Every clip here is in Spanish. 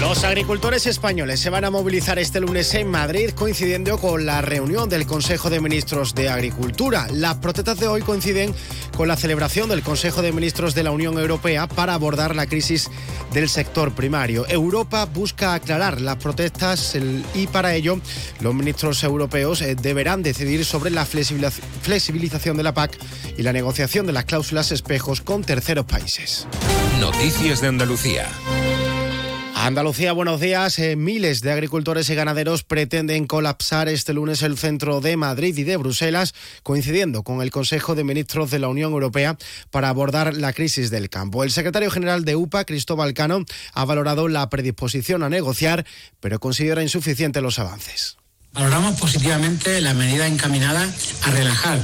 Los agricultores españoles se van a movilizar este lunes en Madrid coincidiendo con la reunión del Consejo de Ministros de Agricultura. Las protestas de hoy coinciden con la celebración del Consejo de Ministros de la Unión Europea para abordar la crisis del sector primario. Europa busca aclarar las protestas y para ello los ministros europeos eh, deberán decidir sobre la flexibilización de la PAC y la negociación de las cláusulas espejos con terceros países. Noticias de Andalucía. Andalucía, buenos días. Eh, miles de agricultores y ganaderos pretenden colapsar este lunes el centro de Madrid y de Bruselas, coincidiendo con el Consejo de Ministros de la Unión Europea para abordar la crisis del campo. El secretario general de UPA, Cristóbal Cano, ha valorado la predisposición a negociar, pero considera insuficientes los avances. Valoramos positivamente la medida encaminada a relajar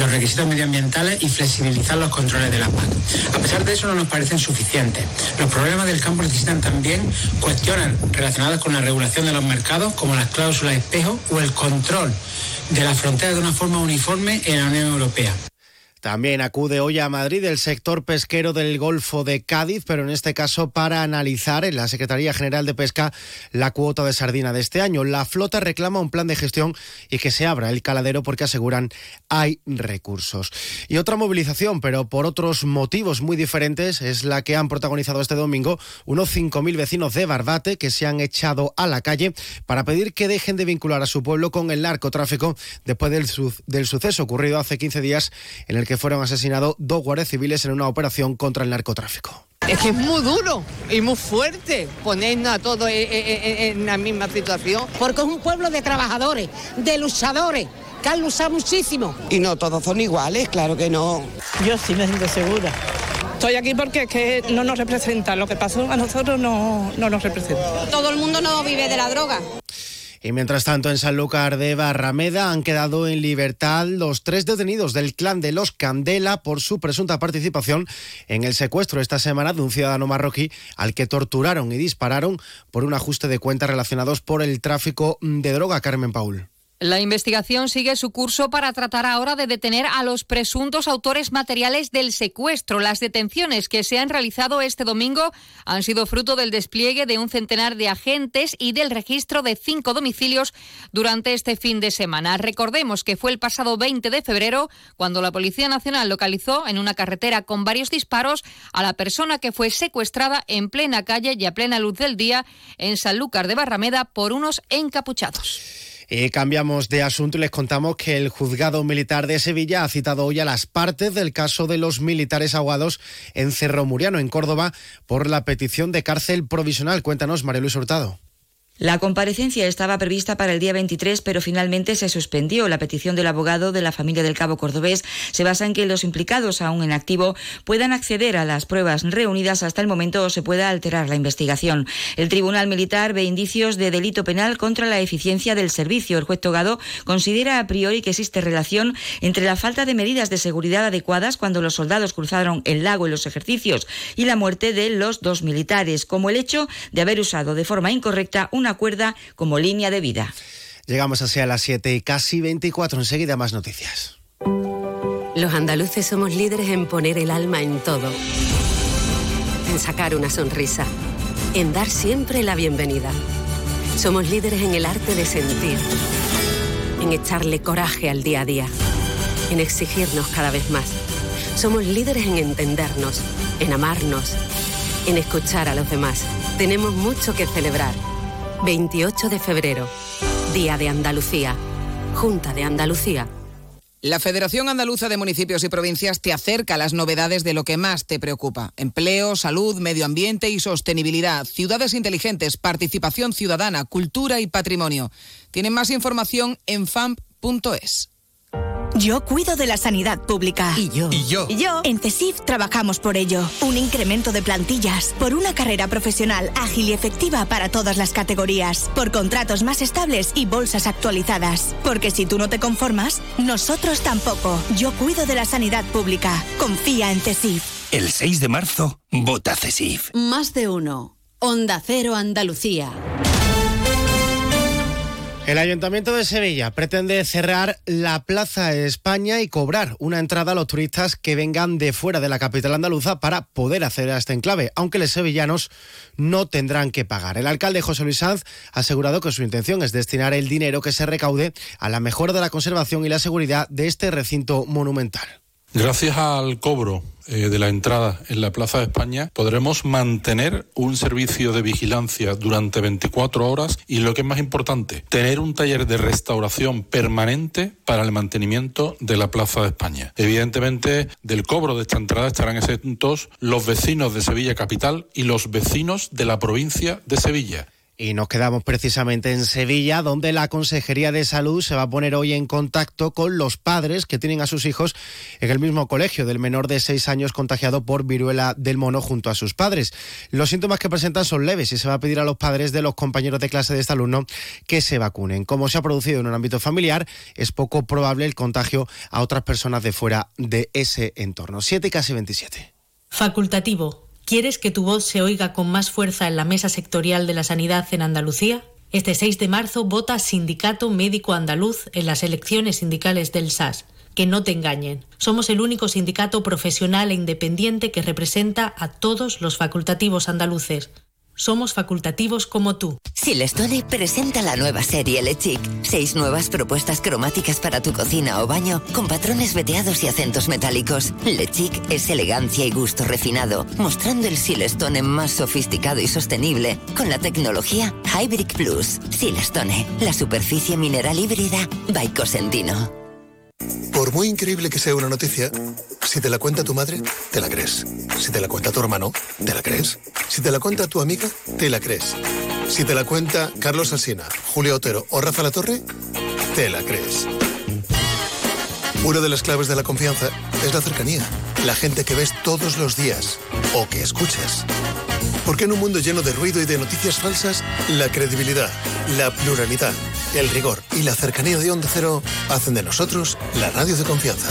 los requisitos medioambientales y flexibilizar los controles de la PAC. A pesar de eso no nos parecen suficientes. Los problemas del campo necesitan también cuestiones relacionadas con la regulación de los mercados, como las cláusulas espejo o el control de la frontera de una forma uniforme en la Unión Europea. También acude hoy a Madrid el sector pesquero del Golfo de Cádiz, pero en este caso para analizar en la Secretaría General de Pesca la cuota de sardina de este año. La flota reclama un plan de gestión y que se abra el caladero porque aseguran hay recursos. Y otra movilización, pero por otros motivos muy diferentes, es la que han protagonizado este domingo unos 5.000 vecinos de Barbate que se han echado a la calle para pedir que dejen de vincular a su pueblo con el narcotráfico después del, del suceso ocurrido hace 15 días en el que fueron asesinados dos guardias civiles en una operación contra el narcotráfico. Es que es muy duro y muy fuerte ponernos a todos en, la misma situación. Porque es un pueblo de trabajadores, de luchadores que han luchado muchísimo. Y no todos son iguales, claro que no. Yo sí me siento segura. Estoy aquí porque es que no nos representa, lo que pasó a nosotros no, no nos representa. Todo el mundo no vive de la droga. Y mientras tanto, en Sanlúcar de Barrameda han quedado en libertad los tres detenidos del clan de los Candela por su presunta participación en el secuestro esta semana de un ciudadano marroquí al que torturaron y dispararon por un ajuste de cuentas relacionados por el tráfico de droga. Carmen Paul. La investigación sigue su curso para tratar ahora de detener a los presuntos autores materiales del secuestro. Las detenciones que se han realizado este domingo han sido fruto del despliegue de un centenar de agentes y del registro de cinco domicilios durante este fin de semana. Recordemos que fue el pasado 20 de febrero cuando la Policía Nacional localizó en una carretera con varios disparos a la persona que fue secuestrada en plena calle y a plena luz del día en Sanlúcar de Barrameda por unos encapuchados. Eh, cambiamos de asunto y les contamos que el juzgado militar de Sevilla ha citado hoy a las partes del caso de los militares ahogados en Cerro Muriano, en Córdoba, por la petición de cárcel provisional. Cuéntanos, María Luis Hurtado. La comparecencia estaba prevista para el día 23, pero finalmente se suspendió. La petición del abogado de la familia del cabo cordobés se basa en que los implicados, aún en activo, puedan acceder a las pruebas reunidas hasta el momento o se pueda alterar la investigación. El Tribunal Militar ve indicios de delito penal contra la eficiencia del servicio. El juez Togado considera a priori que existe relación entre la falta de medidas de seguridad adecuadas cuando los soldados cruzaron el lago en los ejercicios y la muerte de los dos militares, como el hecho de haber usado de forma incorrecta una cuerda como línea de vida. Llegamos así a las 7 y casi 24. Enseguida más noticias. Los andaluces somos líderes en poner el alma en todo. En sacar una sonrisa. En dar siempre la bienvenida. Somos líderes en el arte de sentir. En echarle coraje al día a día. En exigirnos cada vez más. Somos líderes en entendernos. En amarnos. En escuchar a los demás. Tenemos mucho que celebrar 28 de febrero, Día de Andalucía, Junta de Andalucía. La Federación Andaluza de Municipios y Provincias te acerca a las novedades de lo que más te preocupa. Empleo, salud, medio ambiente y sostenibilidad, ciudades inteligentes, participación ciudadana, cultura y patrimonio. Tienen más información en famp.es. Yo cuido de la sanidad pública. Y yo. Y yo. Y yo. En CESIF trabajamos por ello. Un incremento de plantillas. Por una carrera profesional ágil y efectiva para todas las categorías. Por contratos más estables y bolsas actualizadas. Porque si tú no te conformas, nosotros tampoco. Yo cuido de la sanidad pública. Confía en CESIF. El 6 de marzo, vota CESIF. Más de uno. Onda Cero Andalucía. El Ayuntamiento de Sevilla pretende cerrar la Plaza España y cobrar una entrada a los turistas que vengan de fuera de la capital andaluza para poder acceder a este enclave, aunque los sevillanos no tendrán que pagar. El alcalde José Luis Sanz ha asegurado que su intención es destinar el dinero que se recaude a la mejora de la conservación y la seguridad de este recinto monumental. Gracias al cobro eh, de la entrada en la Plaza de España podremos mantener un servicio de vigilancia durante 24 horas y lo que es más importante, tener un taller de restauración permanente para el mantenimiento de la Plaza de España. Evidentemente, del cobro de esta entrada estarán exentos los vecinos de Sevilla Capital y los vecinos de la provincia de Sevilla. Y nos quedamos precisamente en Sevilla, donde la Consejería de Salud se va a poner hoy en contacto con los padres que tienen a sus hijos en el mismo colegio del menor de seis años contagiado por viruela del mono junto a sus padres. Los síntomas que presentan son leves y se va a pedir a los padres de los compañeros de clase de este alumno que se vacunen. Como se ha producido en un ámbito familiar, es poco probable el contagio a otras personas de fuera de ese entorno. 7 y casi 27. Facultativo. ¿Quieres que tu voz se oiga con más fuerza en la mesa sectorial de la sanidad en Andalucía? Este 6 de marzo vota Sindicato Médico Andaluz en las elecciones sindicales del SAS. Que no te engañen. Somos el único sindicato profesional e independiente que representa a todos los facultativos andaluces. Somos facultativos como tú. Silestone presenta la nueva serie Le Chic. Seis nuevas propuestas cromáticas para tu cocina o baño con patrones veteados y acentos metálicos. Le Chic es elegancia y gusto refinado, mostrando el Silestone más sofisticado y sostenible con la tecnología Hybrid Plus. Silestone, la superficie mineral híbrida by Cosentino. Por muy increíble que sea una noticia, si te la cuenta tu madre, te la crees. Si te la cuenta tu hermano, te la crees. Si te la cuenta tu amiga, te la crees. Si te la cuenta Carlos Alsina, Julio Otero o Rafa La Torre, te la crees. Una de las claves de la confianza es la cercanía, la gente que ves todos los días o que escuchas. Porque en un mundo lleno de ruido y de noticias falsas, la credibilidad, la pluralidad, el rigor y la cercanía de Onda Cero hacen de nosotros la radio de confianza.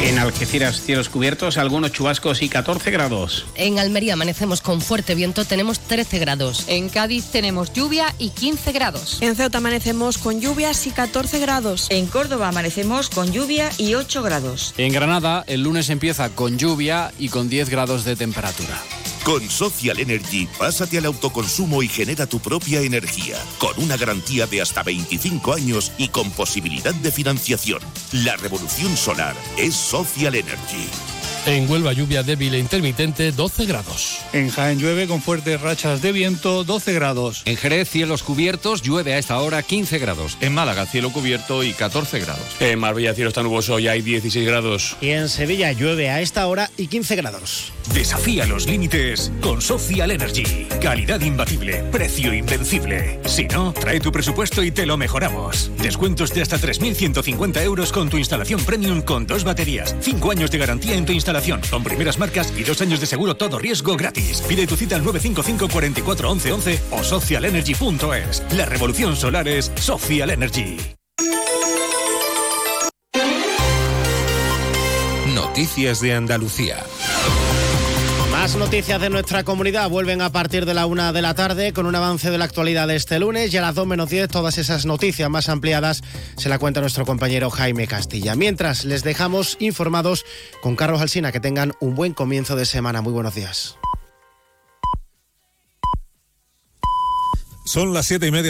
En Algeciras, cielos cubiertos, algunos chubascos y 14 grados. En Almería amanecemos con fuerte viento, tenemos 13 grados. En Cádiz tenemos lluvia y 15 grados. En Ceuta amanecemos con lluvias y 14 grados. En Córdoba amanecemos con lluvia y 8 grados. En Granada, el lunes empieza con lluvia y con 10 grados de temperatura. Con Social Energy, pásate al autoconsumo y genera tu propia energía, con una garantía de hasta 25 años y con posibilidad de financiación. La revolución solar es Social Energy. En Huelva lluvia débil e intermitente 12 grados. En Jaén llueve con fuertes rachas de viento 12 grados. En Jerez cielos cubiertos, llueve a esta hora 15 grados. En Málaga cielo cubierto y 14 grados. En Marbella cielo está nuboso y hay 16 grados. Y en Sevilla llueve a esta hora y 15 grados. Desafía los límites con Social Energy. Calidad imbatible, precio invencible. Si no, trae tu presupuesto y te lo mejoramos. Descuentos de hasta 3.150 euros con tu instalación premium con dos baterías, 5 años de garantía en tu instalación con primeras marcas y dos años de seguro todo riesgo gratis. Pide tu cita al 955 44 11 11 o socialenergy.es. La revolución solar es Social Energy. Noticias de Andalucía. Más noticias de nuestra comunidad vuelven a partir de la una de la tarde con un avance de la actualidad de este lunes y a las dos menos diez todas esas noticias más ampliadas se la cuenta nuestro compañero Jaime Castilla. Mientras les dejamos informados con Carlos Alsina, que tengan un buen comienzo de semana. Muy buenos días. Son las siete y media.